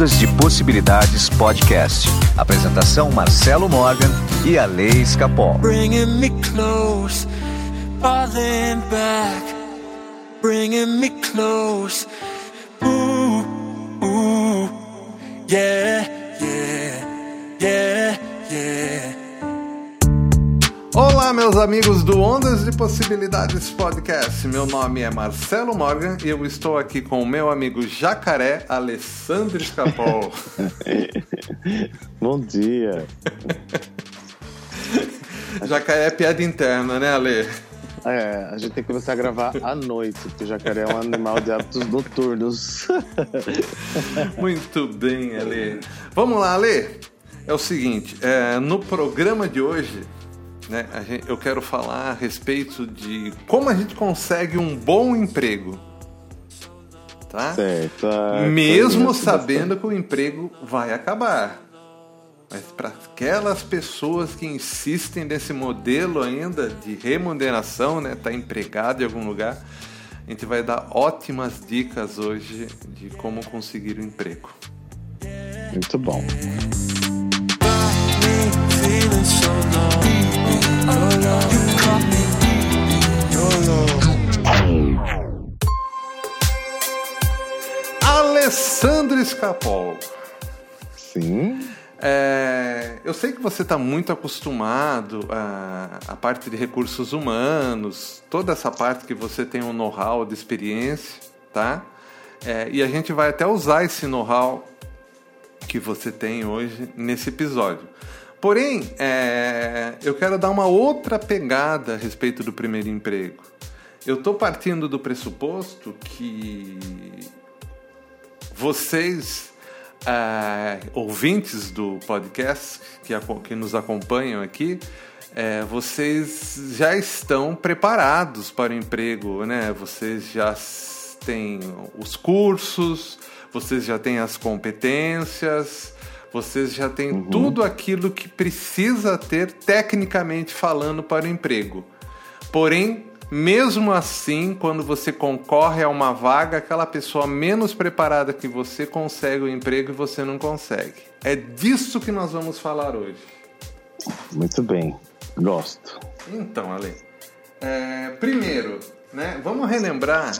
Ondas de Possibilidades Podcast. Apresentação Marcelo Morgan e a Lei Escapol. Bringing me close, falling back, bringing me close. Ooh, ooh, yeah, yeah, yeah, yeah. Olá, meus amigos do Ondas de Possibilidades Podcast. Meu nome é Marcelo Morgan e eu estou aqui com o meu amigo jacaré Alessandro Escapol. Bom dia. jacaré é piada interna, né, Ale? É, a gente tem que começar a gravar à noite, porque o jacaré é um animal de hábitos noturnos. Muito bem, Ale. Vamos lá, Ale. É o seguinte, é, no programa de hoje né? Gente, eu quero falar a respeito de como a gente consegue um bom emprego. Tá? Certo. Ah, Mesmo sabendo que o emprego vai acabar. Mas para aquelas pessoas que insistem nesse modelo ainda de remuneração, né, tá empregado em algum lugar, a gente vai dar ótimas dicas hoje de como conseguir o um emprego. Muito bom. Alessandro Escapol. Sim. É, eu sei que você está muito acostumado a, a parte de recursos humanos, toda essa parte que você tem um know-how de experiência, tá? É, e a gente vai até usar esse know-how que você tem hoje nesse episódio. Porém, é, eu quero dar uma outra pegada a respeito do primeiro emprego. Eu estou partindo do pressuposto que vocês, é, ouvintes do podcast que, que nos acompanham aqui, é, vocês já estão preparados para o emprego, né? Vocês já têm os cursos, vocês já têm as competências, vocês já têm uhum. tudo aquilo que precisa ter tecnicamente falando para o emprego. Porém, mesmo assim, quando você concorre a uma vaga, aquela pessoa menos preparada que você consegue o emprego e você não consegue. É disso que nós vamos falar hoje. Muito bem, gosto. Então, Ale, é, primeiro, né, vamos relembrar,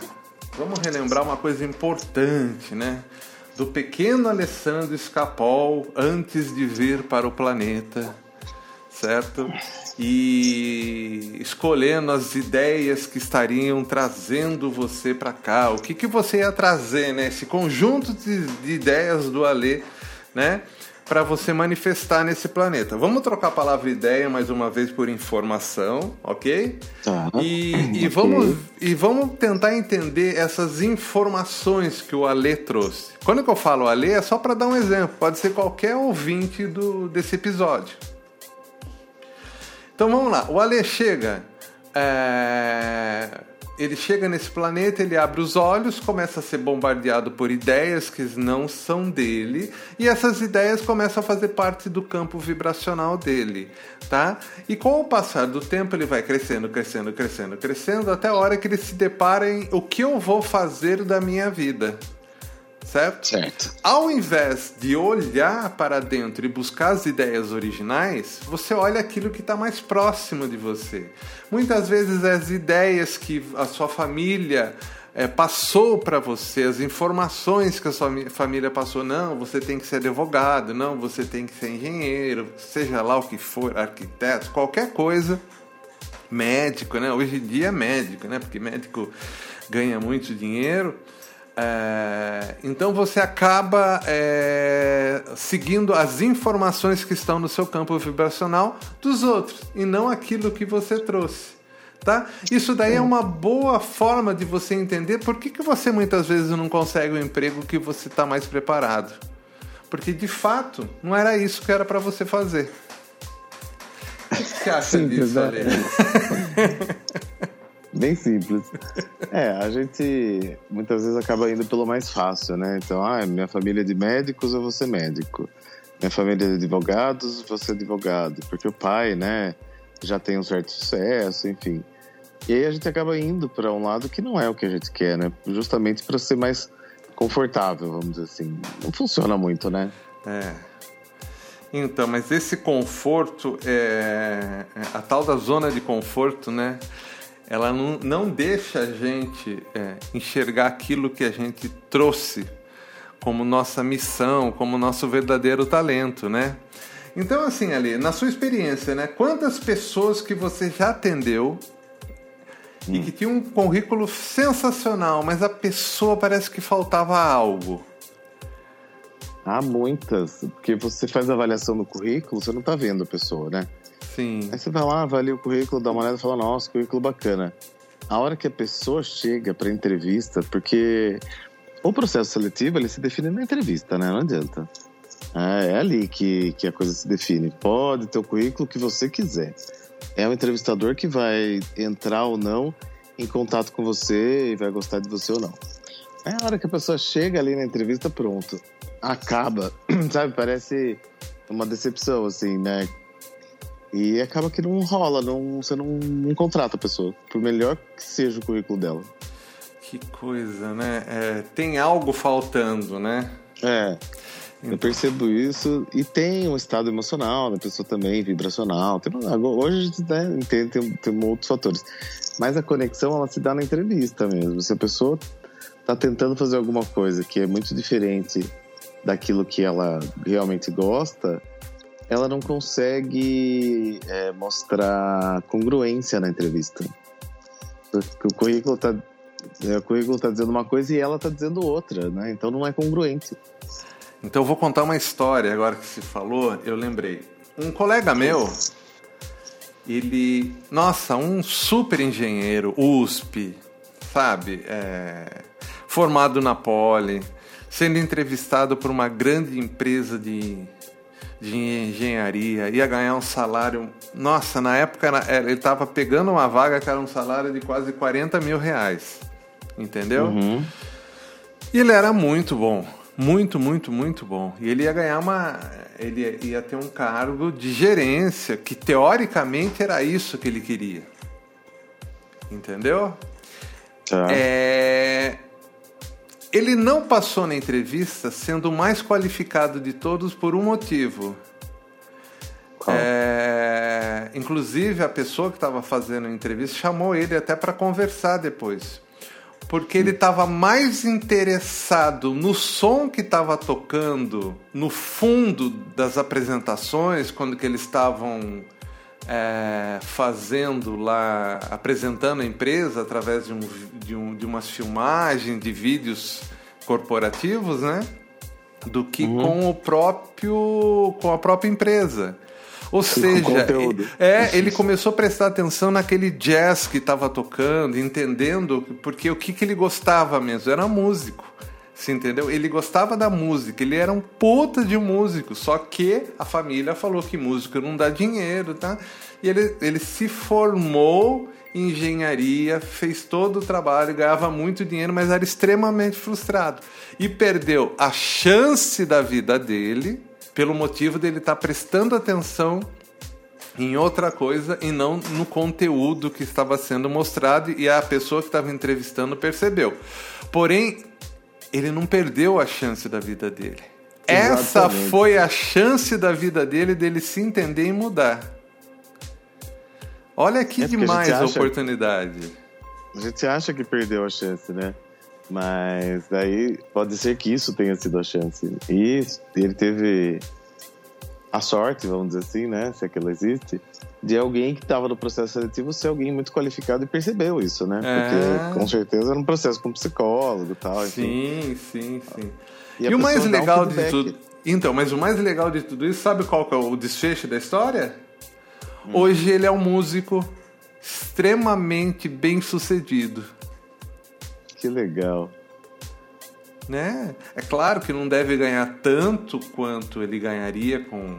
vamos relembrar uma coisa importante, né? Do pequeno Alessandro Escapol antes de vir para o planeta, certo? E escolhendo as ideias que estariam trazendo você para cá, o que, que você ia trazer, né? Esse conjunto de, de ideias do Alê, né? Para você manifestar nesse planeta. Vamos trocar a palavra ideia mais uma vez por informação, ok? Tá. E, e, vamos, e vamos tentar entender essas informações que o Ale trouxe. Quando eu falo Ale, é só para dar um exemplo, pode ser qualquer ouvinte do, desse episódio. Então vamos lá, o Ale chega. É ele chega nesse planeta, ele abre os olhos, começa a ser bombardeado por ideias que não são dele, e essas ideias começam a fazer parte do campo vibracional dele, tá? E com o passar do tempo ele vai crescendo, crescendo, crescendo, crescendo, até a hora que ele se depara em o que eu vou fazer da minha vida certo? Certo. Ao invés de olhar para dentro e buscar as ideias originais, você olha aquilo que está mais próximo de você. Muitas vezes as ideias que a sua família é, passou para você, as informações que a sua família passou, não, você tem que ser advogado, não, você tem que ser engenheiro, seja lá o que for, arquiteto, qualquer coisa, médico, né? Hoje em dia é médico, né? Porque médico ganha muito dinheiro. É, então você acaba é, seguindo as informações que estão no seu campo vibracional dos outros e não aquilo que você trouxe. Tá? Isso daí é uma boa forma de você entender por que, que você muitas vezes não consegue o um emprego que você está mais preparado. Porque de fato não era isso que era para você fazer. O que você acha Simples, disso? Bem simples. É, a gente muitas vezes acaba indo pelo mais fácil, né? Então, ah, minha família é de médicos, eu vou ser médico. Minha família é de advogados, vou ser advogado. Porque o pai, né, já tem um certo sucesso, enfim. E aí a gente acaba indo para um lado que não é o que a gente quer, né? Justamente para ser mais confortável, vamos dizer assim. Não funciona muito, né? É. Então, mas esse conforto, é, é a tal da zona de conforto, né? Ela não, não deixa a gente é, enxergar aquilo que a gente trouxe como nossa missão, como nosso verdadeiro talento, né? Então, assim, Ali, na sua experiência, né? Quantas pessoas que você já atendeu hum. e que tinha um currículo sensacional, mas a pessoa parece que faltava algo? Há muitas, porque você faz a avaliação no currículo, você não está vendo a pessoa, né? Sim. Aí você vai lá, avalia o currículo, dá uma olhada e fala, nossa, currículo bacana. A hora que a pessoa chega para entrevista, porque o processo seletivo ele se define na entrevista, né? Não adianta. É, é ali que, que a coisa se define. Pode ter o currículo que você quiser. É o entrevistador que vai entrar ou não em contato com você e vai gostar de você ou não. É a hora que a pessoa chega ali na entrevista, pronto. Acaba, sabe? Parece uma decepção, assim, né? E acaba que não rola, não, você não, não contrata a pessoa, por melhor que seja o currículo dela. Que coisa, né? É, tem algo faltando, né? É. Eu percebo isso e tem um estado emocional da pessoa também, vibracional. Tem, hoje a gente né, entende, tem, tem outros fatores. Mas a conexão, ela se dá na entrevista mesmo. Se a pessoa está tentando fazer alguma coisa que é muito diferente daquilo que ela realmente gosta, ela não consegue é, mostrar congruência na entrevista. O currículo está é, o currículo está dizendo uma coisa e ela está dizendo outra, né? Então não é congruente. Então eu vou contar uma história agora que se falou, eu lembrei. Um colega meu, ele, nossa, um super engenheiro, USP, sabe? É, formado na Poli, sendo entrevistado por uma grande empresa de, de engenharia, ia ganhar um salário. Nossa, na época era, ele estava pegando uma vaga que era um salário de quase 40 mil reais. Entendeu? Uhum. E ele era muito bom. Muito, muito, muito bom. E ele ia ganhar uma. Ele ia ter um cargo de gerência, que teoricamente era isso que ele queria. Entendeu? Tá. É... Ele não passou na entrevista sendo o mais qualificado de todos por um motivo. É... Inclusive, a pessoa que estava fazendo a entrevista chamou ele até para conversar depois. Porque ele estava mais interessado no som que estava tocando no fundo das apresentações, quando que eles estavam é, fazendo lá, apresentando a empresa através de, um, de, um, de umas filmagens de vídeos corporativos, né? Do que uhum. com o próprio com a própria empresa. Ou seja, é, ele começou a prestar atenção naquele jazz que estava tocando, entendendo porque o que, que ele gostava mesmo era músico. Você entendeu? Ele gostava da música, ele era um puta de músico, só que a família falou que músico não dá dinheiro, tá? E ele, ele se formou em engenharia, fez todo o trabalho, ganhava muito dinheiro, mas era extremamente frustrado. E perdeu a chance da vida dele pelo motivo dele estar tá prestando atenção em outra coisa e não no conteúdo que estava sendo mostrado e a pessoa que estava entrevistando percebeu. Porém, ele não perdeu a chance da vida dele. Exatamente. Essa foi a chance da vida dele dele se entender e mudar. Olha que é demais a, a oportunidade. A gente acha que perdeu a chance, né? Mas daí pode ser que isso tenha sido a chance. E ele teve a sorte, vamos dizer assim, né? Se aquilo existe, de alguém que estava no processo seletivo ser alguém muito qualificado e percebeu isso, né? É... Porque com certeza era um processo com psicólogo e tal. Sim, sim, sim. E, e o mais legal um de tudo. Então, mas o mais legal de tudo isso, sabe qual que é o desfecho da história? Hum. Hoje ele é um músico extremamente bem sucedido. Que legal. Né? É claro que não deve ganhar tanto quanto ele ganharia com,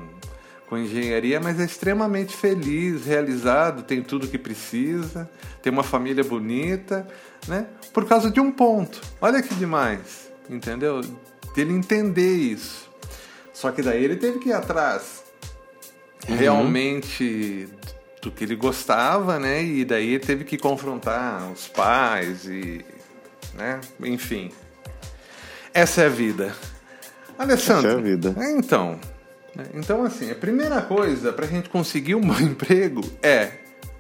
com engenharia, mas é extremamente feliz, realizado, tem tudo que precisa, tem uma família bonita, né? Por causa de um ponto. Olha que demais, entendeu? Ele entender isso. Só que daí ele teve que ir atrás uhum. realmente do que ele gostava, né? E daí ele teve que confrontar os pais e né? Enfim. Essa é a vida. Alessandro. Essa é a vida. Então, né, então assim, a primeira coisa para a gente conseguir um bom emprego é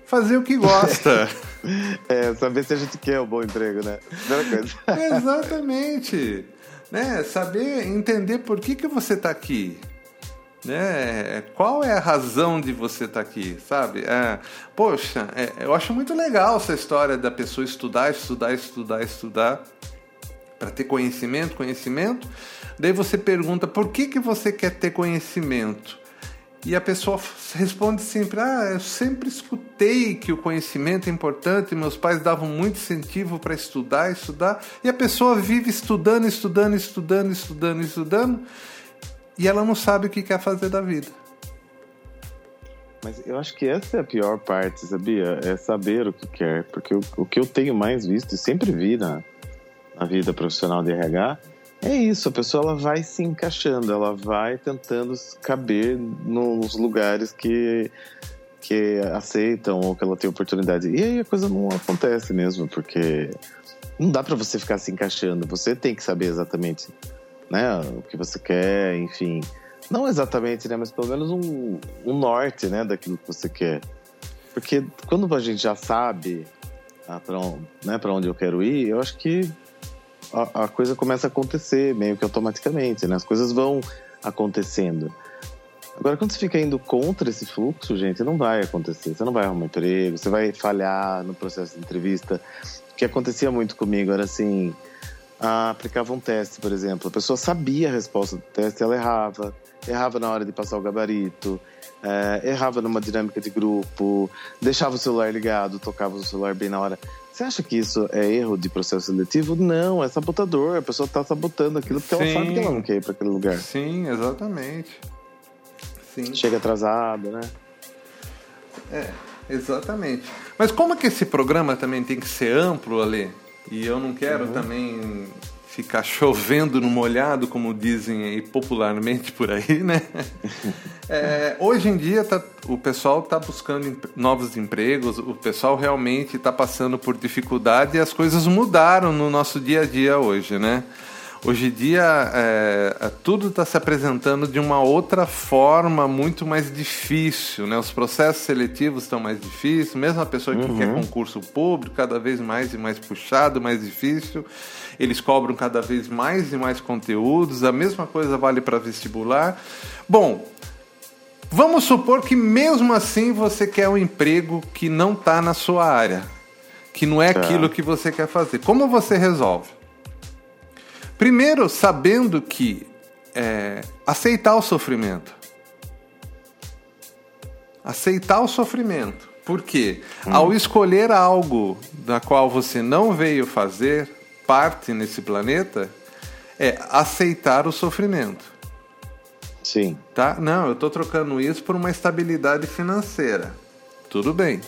fazer o que gosta. é, saber se a gente quer um bom emprego, né? Primeira coisa. Exatamente. Né? Saber entender por que, que você está aqui. Né? Qual é a razão de você estar tá aqui, sabe? É, poxa, é, eu acho muito legal essa história da pessoa estudar, estudar, estudar, estudar para ter conhecimento, conhecimento. Daí você pergunta por que, que você quer ter conhecimento? E a pessoa responde sempre: Ah, eu sempre escutei que o conhecimento é importante, meus pais davam muito incentivo para estudar, estudar, e a pessoa vive estudando, estudando, estudando, estudando, estudando, e ela não sabe o que quer fazer da vida. Mas eu acho que essa é a pior parte, sabia? É saber o que quer. Porque o, o que eu tenho mais visto e sempre vi na, na vida profissional de RH é isso. A pessoa ela vai se encaixando, ela vai tentando caber nos lugares que, que aceitam ou que ela tem oportunidade. E aí a coisa não acontece mesmo, porque não dá para você ficar se encaixando. Você tem que saber exatamente né? O que você quer, enfim. Não exatamente, né? Mas pelo menos um, um norte, né? Daquilo que você quer. Porque quando a gente já sabe ah, para né, onde eu quero ir, eu acho que a, coisa começa a acontecer meio que automaticamente, né? As coisas vão acontecendo. Agora, quando você fica indo contra esse fluxo, gente, não vai acontecer. Você não vai arrumar emprego, você vai falhar no processo de entrevista. O que acontecia muito comigo era assim: aplicava um teste, por exemplo. A pessoa sabia a resposta do teste, ela errava. Errava na hora de passar o gabarito, é, errava numa dinâmica de grupo, deixava o celular ligado, tocava o celular bem na hora. Você acha que isso é erro de processo seletivo? Não, é sabotador. A pessoa está sabotando aquilo porque Sim. ela sabe que ela não quer ir para aquele lugar. Sim, exatamente. Sim. Chega atrasado, né? É, exatamente. Mas como é que esse programa também tem que ser amplo, ali? E eu não quero uhum. também ficar chovendo no molhado, como dizem aí popularmente por aí, né? É, hoje em dia tá, o pessoal está buscando novos empregos, o pessoal realmente está passando por dificuldade e as coisas mudaram no nosso dia a dia hoje, né? Hoje em dia, é, é tudo está se apresentando de uma outra forma muito mais difícil, né? Os processos seletivos estão mais difíceis, mesmo a pessoa que uhum. quer concurso público, cada vez mais e mais puxado, mais difícil. Eles cobram cada vez mais e mais conteúdos. A mesma coisa vale para vestibular. Bom, vamos supor que mesmo assim você quer um emprego que não está na sua área, que não é tá. aquilo que você quer fazer. Como você resolve? Primeiro, sabendo que é, aceitar o sofrimento. Aceitar o sofrimento. Porque hum. ao escolher algo da qual você não veio fazer parte nesse planeta, é aceitar o sofrimento. Sim. Tá? Não, eu estou trocando isso por uma estabilidade financeira. Tudo bem.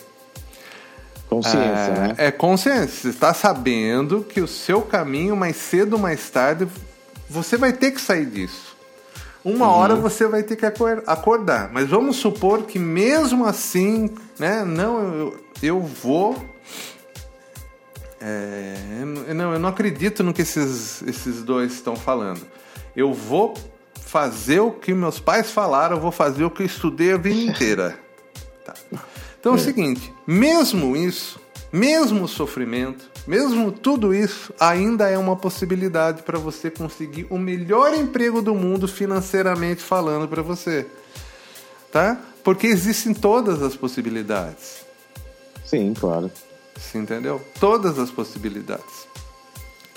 Consciência, é, né? É consciência. Você está sabendo que o seu caminho, mais cedo ou mais tarde, você vai ter que sair disso. Uma uhum. hora você vai ter que acordar. Mas vamos supor que mesmo assim, né? Não, eu, eu vou. É, não, eu não acredito no que esses, esses dois estão falando. Eu vou fazer o que meus pais falaram, eu vou fazer o que eu estudei a vida inteira. Tá. Então é. é o seguinte, mesmo isso, mesmo o sofrimento, mesmo tudo isso, ainda é uma possibilidade para você conseguir o melhor emprego do mundo financeiramente falando para você. Tá? Porque existem todas as possibilidades. Sim, claro. Você entendeu? Todas as possibilidades.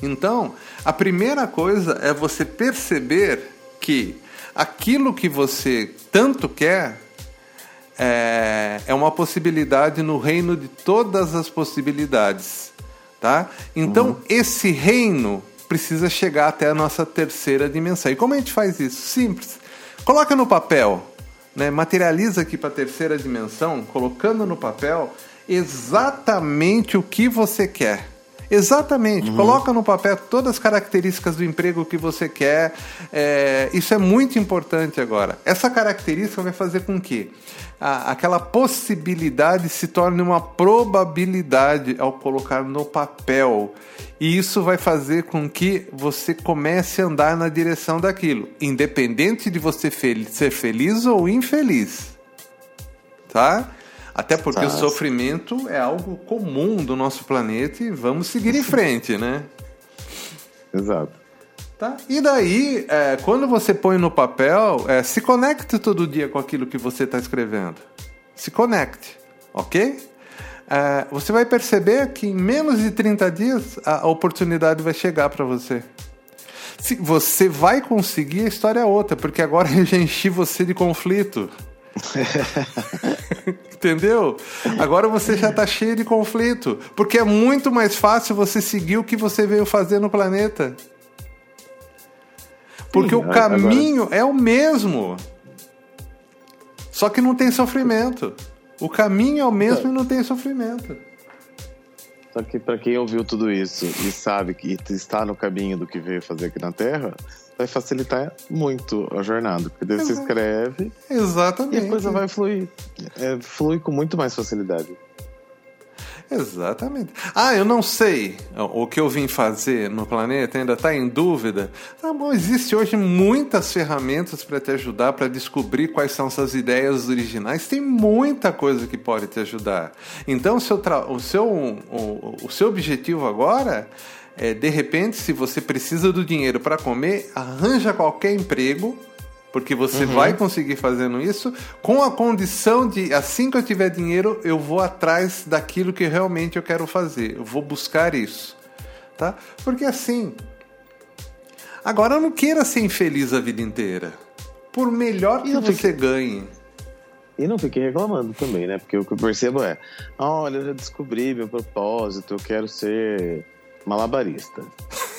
Então, a primeira coisa é você perceber que aquilo que você tanto quer é, é uma possibilidade no reino de todas as possibilidades. Tá? Então, uhum. esse reino precisa chegar até a nossa terceira dimensão. E como a gente faz isso? Simples. Coloca no papel, né? materializa aqui para a terceira dimensão, colocando no papel exatamente o que você quer. Exatamente. Uhum. Coloca no papel todas as características do emprego que você quer. É, isso é muito importante agora. Essa característica vai fazer com que a, aquela possibilidade se torne uma probabilidade ao colocar no papel. E isso vai fazer com que você comece a andar na direção daquilo, independente de você fel ser feliz ou infeliz. Tá? Até porque o sofrimento é algo comum do nosso planeta e vamos seguir em frente, né? Exato. Tá? E daí, é, quando você põe no papel, é, se conecte todo dia com aquilo que você está escrevendo. Se conecte, ok? É, você vai perceber que em menos de 30 dias a oportunidade vai chegar para você. Se você vai conseguir, a história é outra, porque agora eu já enchi você de conflito. Entendeu? Agora você já está cheio de conflito. Porque é muito mais fácil você seguir o que você veio fazer no planeta. Porque Sim, o caminho agora... é o mesmo. Só que não tem sofrimento. O caminho é o mesmo é. e não tem sofrimento. Só que para quem ouviu tudo isso e sabe que está no caminho do que veio fazer aqui na Terra, vai facilitar muito a jornada. Porque daí você escreve. Exatamente. E a coisa vai fluir. É, flui com muito mais facilidade. Exatamente. Ah, eu não sei o que eu vim fazer no planeta, ainda está em dúvida. Ah, bom, existe hoje muitas ferramentas para te ajudar, para descobrir quais são suas ideias originais. Tem muita coisa que pode te ajudar. Então, o seu, o seu, o, o seu objetivo agora é, de repente, se você precisa do dinheiro para comer, arranja qualquer emprego, porque você uhum. vai conseguir fazendo isso, com a condição de, assim que eu tiver dinheiro, eu vou atrás daquilo que realmente eu quero fazer, eu vou buscar isso, tá? Porque assim, agora não queira ser infeliz a vida inteira, por melhor que você ganhe. E não fique reclamando também, né? Porque o que eu percebo é: olha, eu já descobri meu propósito, eu quero ser malabarista.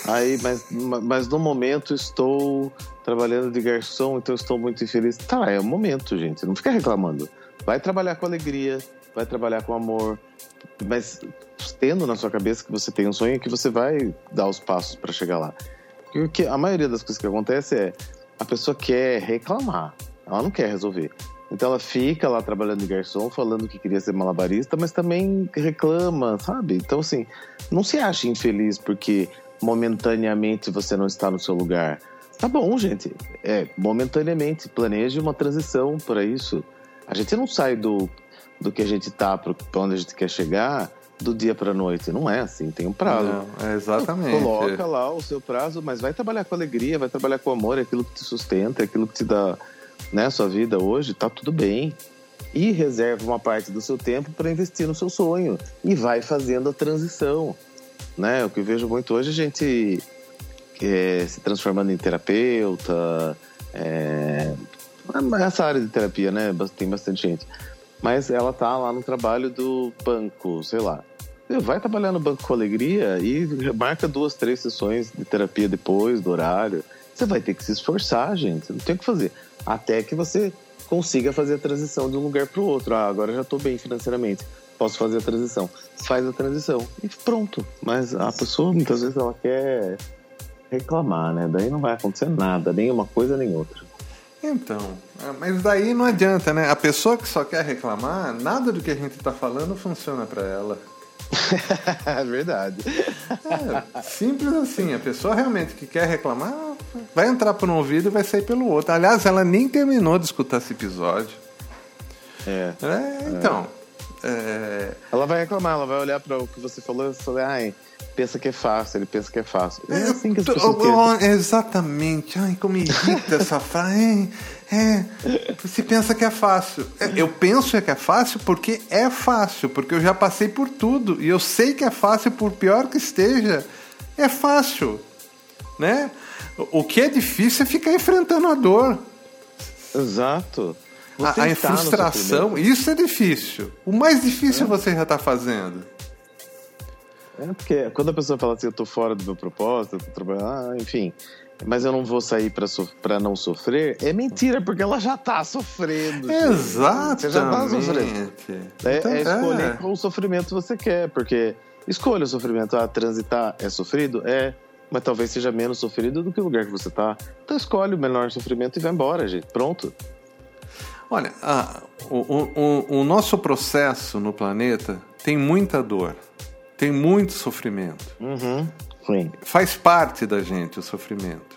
Aí, mas, mas no momento estou trabalhando de garçom, então estou muito infeliz. Tá, é o momento, gente. Não fica reclamando. Vai trabalhar com alegria, vai trabalhar com amor, mas tendo na sua cabeça que você tem um sonho que você vai dar os passos para chegar lá. Porque a maioria das coisas que acontece é a pessoa quer reclamar, ela não quer resolver. Então ela fica lá trabalhando de garçom, falando que queria ser malabarista, mas também reclama, sabe? Então, assim, não se ache infeliz porque momentaneamente você não está no seu lugar. Tá bom, gente. É, momentaneamente, planeje uma transição para isso. A gente não sai do, do que a gente tá para onde a gente quer chegar do dia para noite. Não é assim, tem um prazo. Não, é exatamente. Coloca lá o seu prazo, mas vai trabalhar com alegria, vai trabalhar com amor, é aquilo que te sustenta, é aquilo que te dá né, sua vida hoje, tá tudo bem. E reserva uma parte do seu tempo para investir no seu sonho e vai fazendo a transição. Né? O que eu vejo muito hoje, a gente é, se transformando em terapeuta, é, essa área de terapia, né? Tem bastante gente. Mas ela tá lá no trabalho do banco, sei lá. Vai trabalhar no banco com alegria e marca duas, três sessões de terapia depois do horário. Você vai ter que se esforçar, gente. Não tem o que fazer até que você consiga fazer a transição de um lugar para o outro. Ah, agora já estou bem financeiramente, posso fazer a transição. Faz a transição e pronto. Mas a pessoa muitas vezes ela quer reclamar, né? Daí não vai acontecer nada, nem uma coisa nem outra. Então, é, mas daí não adianta, né? A pessoa que só quer reclamar, nada do que a gente está falando funciona para ela. É verdade. É, simples assim. A pessoa realmente que quer reclamar, vai entrar por um ouvido e vai sair pelo outro. Aliás, ela nem terminou de escutar esse episódio. É. é então. É... Ela vai reclamar, ela vai olhar para o que você falou e falar, ai, pensa que é fácil, ele pensa que é fácil. É assim que as pessoas Exatamente. Ai, como irrita essa frase. É, você pensa que é fácil. É, eu penso que é fácil porque é fácil, porque eu já passei por tudo e eu sei que é fácil, por pior que esteja, é fácil, né? O que é difícil é ficar enfrentando a dor. Exato. A, a frustração, isso é difícil. O mais difícil é. você já está fazendo. É porque quando a pessoa fala assim, eu tô fora do meu propósito, eu tô trabalhando, ah, enfim, mas eu não vou sair para so não sofrer, é mentira, porque ela já tá sofrendo. Exato. Você já tá sofrendo. É, então, é escolher é. qual sofrimento você quer, porque Escolha o sofrimento. Ah, transitar é sofrido? É. Mas talvez seja menos sofrido do que o lugar que você está. Então escolhe o menor sofrimento e vai embora, gente. Pronto. Olha, a, o, o, o nosso processo no planeta tem muita dor, tem muito sofrimento. Uhum. Faz parte da gente o sofrimento.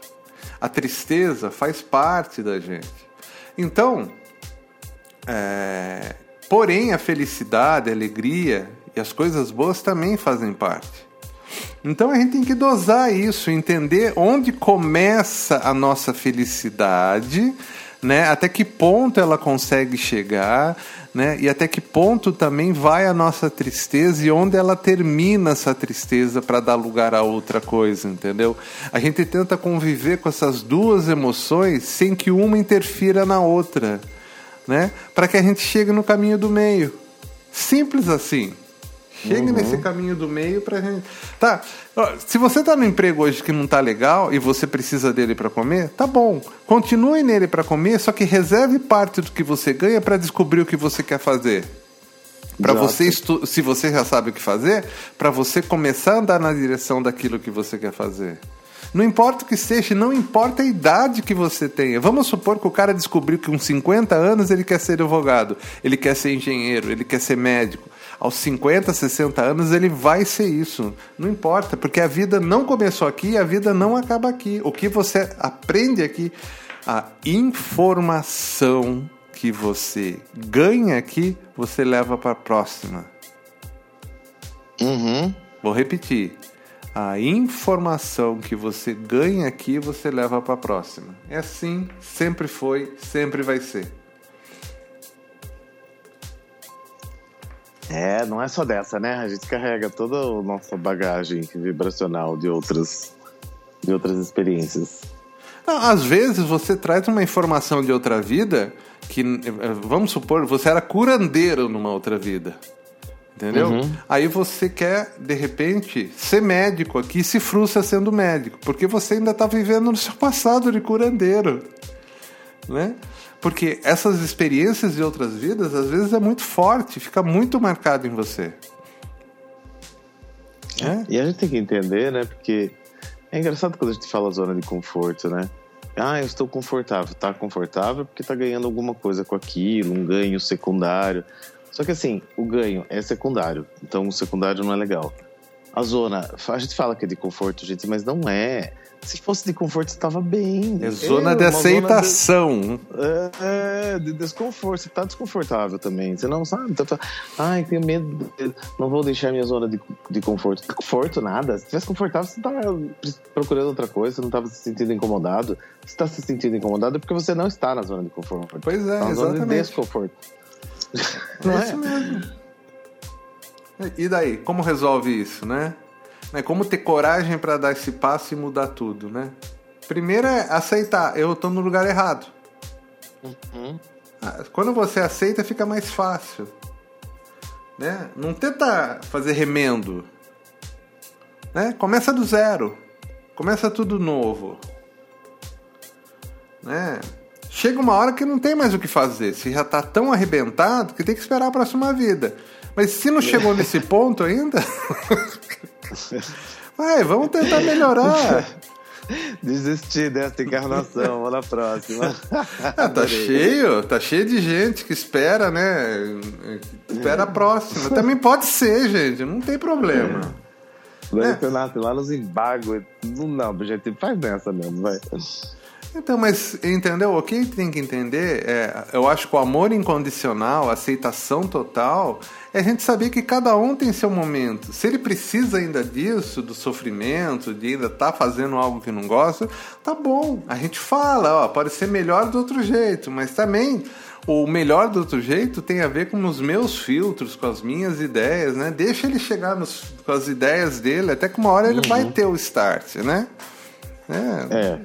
A tristeza faz parte da gente. Então, é, porém, a felicidade, a alegria e as coisas boas também fazem parte. Então a gente tem que dosar isso, entender onde começa a nossa felicidade, né? Até que ponto ela consegue chegar, né? E até que ponto também vai a nossa tristeza e onde ela termina essa tristeza para dar lugar a outra coisa, entendeu? A gente tenta conviver com essas duas emoções sem que uma interfira na outra, né? Para que a gente chegue no caminho do meio. Simples assim. Chegue uhum. nesse caminho do meio pra gente. Tá. Se você tá no emprego hoje que não tá legal e você precisa dele para comer, tá bom. Continue nele para comer, só que reserve parte do que você ganha para descobrir o que você quer fazer. Para você, estu... se você já sabe o que fazer, para você começar a andar na direção daquilo que você quer fazer. Não importa o que seja, não importa a idade que você tenha. Vamos supor que o cara descobriu que com 50 anos ele quer ser advogado, ele quer ser engenheiro, ele quer ser médico aos 50, 60 anos ele vai ser isso. Não importa, porque a vida não começou aqui e a vida não acaba aqui. O que você aprende aqui, a informação que você ganha aqui, você leva para a próxima. Uhum. Vou repetir. A informação que você ganha aqui, você leva para a próxima. É assim, sempre foi, sempre vai ser. É, não é só dessa, né? A gente carrega toda a nossa bagagem vibracional de outras, de outras experiências. Não, às vezes você traz uma informação de outra vida que, vamos supor, você era curandeiro numa outra vida. Entendeu? Uhum. Aí você quer, de repente, ser médico aqui e se frustra sendo médico, porque você ainda está vivendo no seu passado de curandeiro. Né? Porque essas experiências de outras vidas, às vezes, é muito forte, fica muito marcado em você. É? E a gente tem que entender, né? Porque é engraçado quando a gente fala zona de conforto, né? Ah, eu estou confortável. Tá confortável porque tá ganhando alguma coisa com aquilo, um ganho secundário. Só que assim, o ganho é secundário, então o secundário não é legal. A zona, a gente fala que é de conforto, gente, mas não é. Se fosse de conforto, estava bem. É zona é, de aceitação. Zona de, é, de desconforto. Você está desconfortável também. Você não sabe. Então, ai, tenho medo. Não vou deixar minha zona de, de conforto. Conforto, nada. Se tivesse confortável, você estava procurando outra coisa, você não estava se sentindo incomodado. Se está se sentindo incomodado é porque você não está na zona de conforto. Pois é, tá na exatamente. zona de desconforto. Não é? Isso mesmo. E daí? Como resolve isso, né? né? Como ter coragem para dar esse passo e mudar tudo, né? Primeiro é aceitar, eu estou no lugar errado. Uhum. Ah, quando você aceita, fica mais fácil. Né? Não tenta fazer remendo. Né? Começa do zero. Começa tudo novo. Né? Chega uma hora que não tem mais o que fazer. Você já está tão arrebentado que tem que esperar a próxima vida. Mas se não chegou nesse ponto ainda, vai, vamos tentar melhorar. Desistir dessa encarnação, vamos na próxima. Ah, tá cheio, tá cheio de gente que espera, né? Espera a próxima. Também pode ser, gente, não tem problema. Vai é. nasce lá nos embargos. Não, não, gente, faz nessa mesmo, vai. Então, mas entendeu? O que tem que entender é, eu acho que o amor incondicional, a aceitação total, é a gente saber que cada um tem seu momento. Se ele precisa ainda disso, do sofrimento, de ainda estar tá fazendo algo que não gosta, tá bom. A gente fala, ó, pode ser melhor do outro jeito, mas também o melhor do outro jeito tem a ver com os meus filtros, com as minhas ideias, né? Deixa ele chegar nos, com as ideias dele, até que uma hora ele uhum. vai ter o start, né? É. é.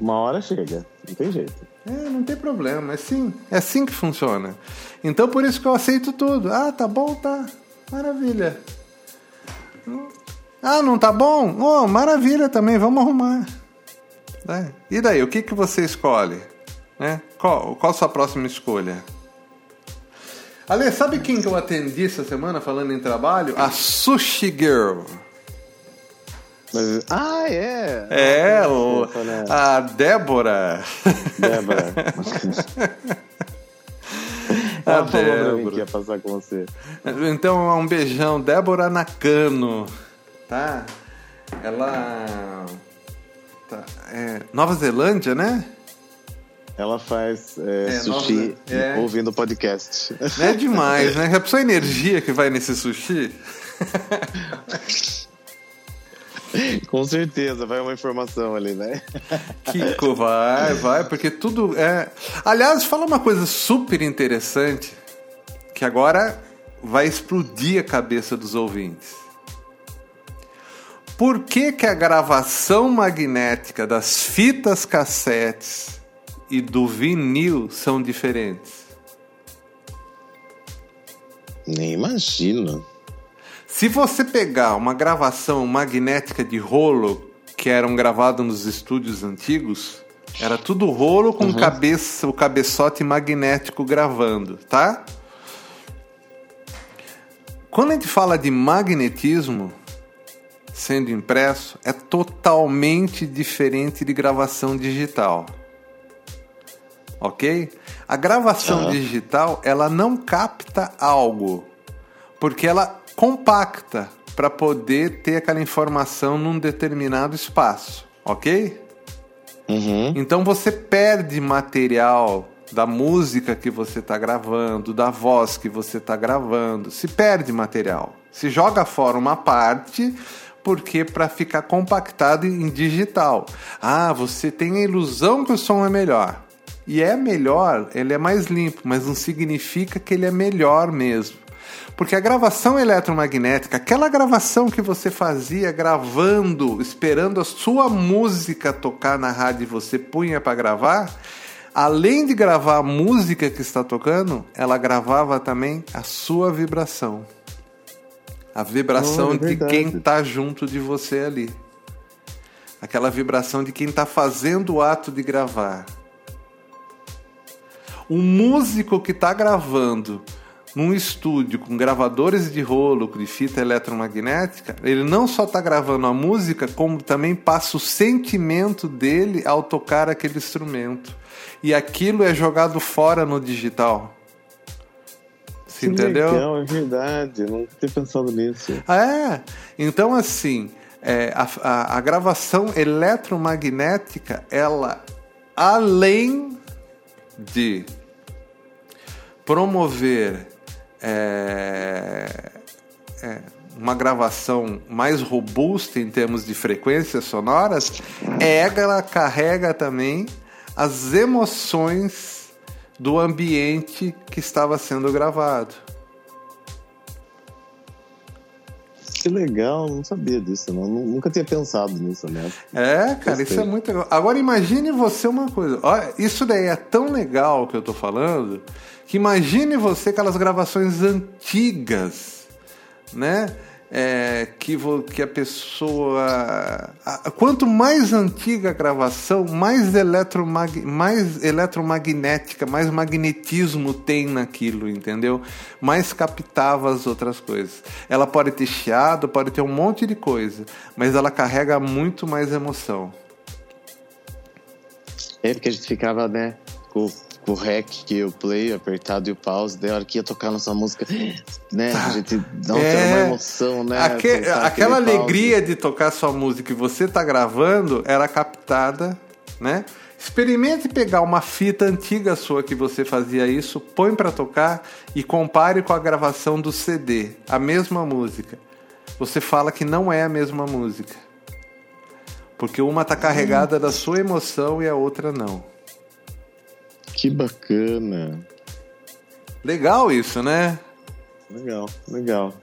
Uma hora chega, não tem jeito. É, não tem problema, é assim, é assim que funciona. Então por isso que eu aceito tudo. Ah, tá bom, tá. Maravilha. Ah, não tá bom? Oh, maravilha também, vamos arrumar. É. E daí, o que, que você escolhe? Né? Qual, qual a sua próxima escolha? Ale, sabe quem que eu atendi essa semana falando em trabalho? A Sushi Girl. Mas, ah, é? É, o, a Débora. Débora. a Ela falou pra mim Débora. que ia passar com você. Então, um beijão. Débora Nakano. Tá? Ela. Tá, é, Nova Zelândia, né? Ela faz é, É, sushi nova- é. ouvindo podcast. Não é demais, né? Pensou a energia que vai nesse sushi? Com certeza, vai uma informação ali, né? Kiko, vai, vai, porque tudo é. Aliás, fala uma coisa super interessante que agora vai explodir a cabeça dos ouvintes. Por que, que a gravação magnética das fitas cassetes e do vinil são diferentes? Nem imagino. Se você pegar uma gravação magnética de rolo que eram gravados nos estúdios antigos, era tudo rolo com cabeça, o cabeçote magnético gravando, tá? Quando a gente fala de magnetismo sendo impresso, é totalmente diferente de gravação digital. Ok? A gravação Aham. digital ela não capta algo, porque ela compacta para poder ter aquela informação num determinado espaço, ok? Uhum. Então você perde material da música que você está gravando, da voz que você está gravando, se perde material, se joga fora uma parte porque para ficar compactado em digital. Ah, você tem a ilusão que o som é melhor. E é melhor, ele é mais limpo, mas não significa que ele é melhor mesmo. Porque a gravação eletromagnética, aquela gravação que você fazia gravando, esperando a sua música tocar na rádio e você punha para gravar, além de gravar a música que está tocando, ela gravava também a sua vibração. A vibração Oh, é de quem está junto de você ali. Aquela vibração de quem está fazendo o ato de gravar. O músico que está gravando num estúdio com gravadores de rolo, de fita eletromagnética, ele não só está gravando a música, como também passa o sentimento dele ao tocar aquele instrumento. E aquilo é jogado fora no digital. Você Que entendeu? legal, é verdade. Eu não tinha pensado nisso. É, então assim, é, a, a- a gravação eletromagnética, ela, além de promover é, é, uma gravação mais robusta em termos de frequências sonoras, ela carrega também as emoções do ambiente que estava sendo gravado. Que legal, não sabia disso, não. Nu- Nunca tinha pensado nisso, né? É, cara, isso Gostei. é muito legal. Agora imagine você uma coisa. Olha, isso daí é tão legal que eu tô falando, que imagine você aquelas gravações antigas, né? É, que, vo- que a pessoa. a- quanto mais antiga a gravação, mais, eletromag, mais eletromagnética, mais magnetismo tem naquilo, entendeu? Mais captava as outras coisas. Ela pode ter chiado, pode ter um monte de coisa, mas ela carrega muito mais emoção. É porque a gente ficava, né, com, o rec e o play apertado e o pause, daí a hora que ia tocar nossa música, né, a gente nossa, É. uma emoção, né? Aque- aquela aquele pause. alegria de tocar sua música que você tá gravando era captada, né? Experimente pegar uma fita antiga sua que você fazia isso, põe para tocar e compare com a gravação do CD, a mesma música. Você fala que não é a mesma música. Porque uma tá carregada da sua emoção e a outra não. Que bacana. Legal isso, né? Legal, legal.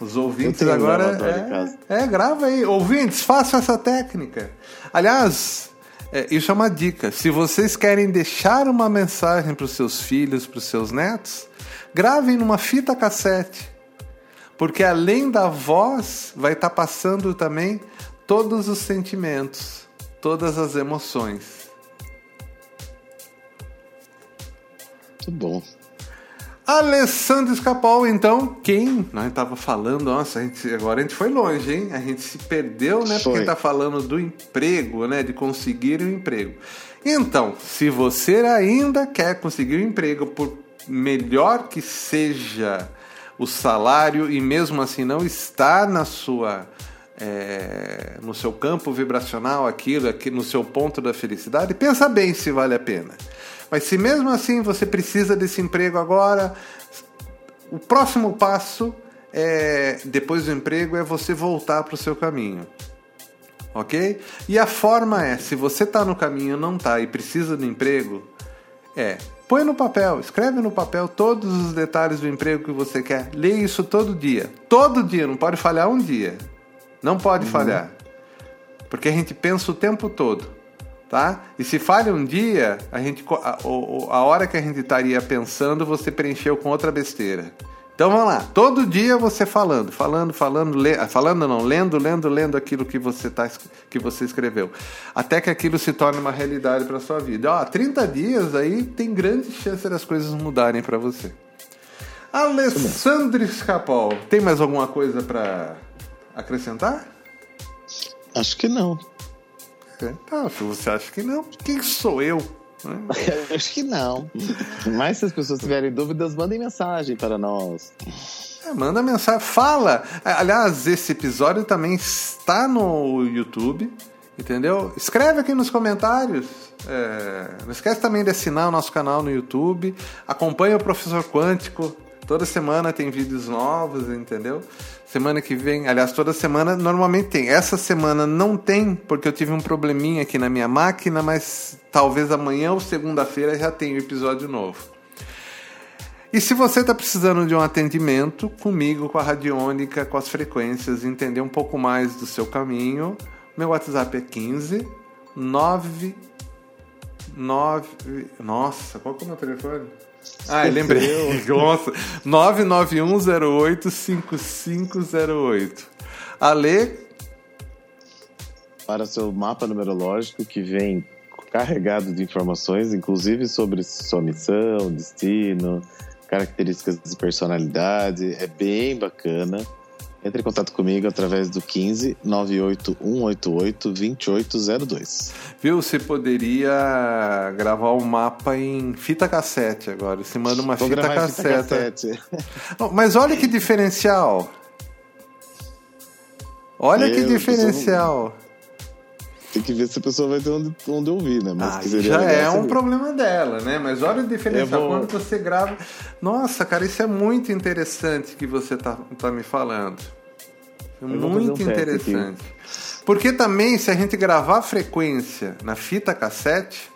Os ouvintes agora. É, é, grava aí. Ouvintes, façam essa técnica. Aliás, é, isso é uma dica. Se vocês querem deixar uma mensagem para os seus filhos, para os seus netos, gravem numa fita cassete. Porque além da voz, vai estar passando também todos os sentimentos, todas as emoções. Muito bom. Alessandro Escapol, então, quem nós estava falando, nossa, a gente, agora a gente foi longe, hein? A gente se perdeu, né? Foi. Porque está falando do emprego, né? De conseguir um emprego. Então, se você ainda quer conseguir um emprego, por melhor que seja o salário e mesmo assim não está na sua é, no seu campo vibracional aquilo aqui no seu ponto da felicidade, pensa bem se vale a pena. Mas se mesmo assim você precisa desse emprego agora, o próximo passo é, depois do emprego é você voltar para o seu caminho. Ok? E a forma é, se você está no caminho não está e precisa do emprego, é põe no papel, escreve no papel todos os detalhes do emprego que você quer. Lê isso todo dia. Todo dia, não pode falhar um dia. Não pode uhum. falhar. Porque a gente pensa o tempo todo tá? E se falha um dia, a, gente, a, a hora que a gente estaria pensando, você preencheu com outra besteira. Então vamos lá, todo dia você falando, falando, falando, le, falando não, lendo, lendo, lendo aquilo que você, tá, que você escreveu, até que aquilo se torne uma realidade para sua vida. Ó, 30 dias aí tem grande chance das coisas mudarem para você. Alessandro Escapol, tem mais alguma coisa para acrescentar? Acho que não. Tá, se você acha que não, quem sou eu? acho que não. Mas se as pessoas tiverem dúvidas, mandem mensagem para nós. É, manda mensagem, fala. Aliás, esse episódio também está no YouTube, entendeu? Escreve aqui nos comentários. É, não esquece também de assinar o nosso canal no YouTube. Acompanha o Professor Quântico. Toda semana tem vídeos novos, entendeu? Semana que vem, aliás, toda semana normalmente tem. Essa semana não tem, porque eu tive um probleminha aqui na minha máquina, mas talvez amanhã ou segunda-feira já tenha o um episódio novo. E se você está precisando de um atendimento comigo, com a radiônica, com as frequências, entender um pouco mais do seu caminho, meu WhatsApp é 15 9 9 Nossa, qual que é o meu telefone? Ah, lembrei. Nossa. 991085508. Ale. Para seu mapa numerológico que vem carregado de informações, inclusive sobre sua missão, destino, características de personalidade. É bem bacana. Entre em contato comigo através do 15 98188 2802. Viu? Você poderia gravar o um mapa em fita cassete agora. Você manda uma Vou fita cassete. Fita cassete. Mas olha que diferencial. Olha que diferencial. Tem que ver se a pessoa vai ter onde, onde ouvir, né? Mas ah, já é um problema dela, né? Mas olha o diferencial. Vou... Quando você grava. Nossa, cara, isso é muito interessante que você tá, tá me falando. É muito um interessante. Porque também, se a gente gravar a frequência na fita cassete,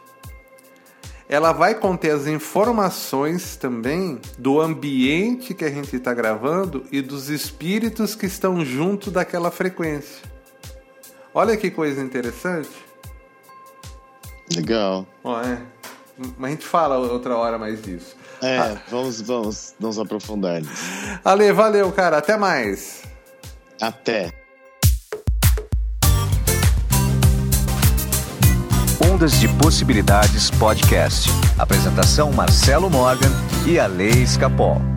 ela vai conter as informações também do ambiente que a gente está gravando e dos espíritos que estão junto daquela frequência. Olha que coisa interessante. Legal. Ó, é. Mas a gente fala outra hora mais disso. É, ah. vamos, vamos nos aprofundar nisso. Ale, valeu, cara. Até mais. Até. Ondas de Possibilidades Podcast. Apresentação Marcelo Morgan e a Lei Escapol.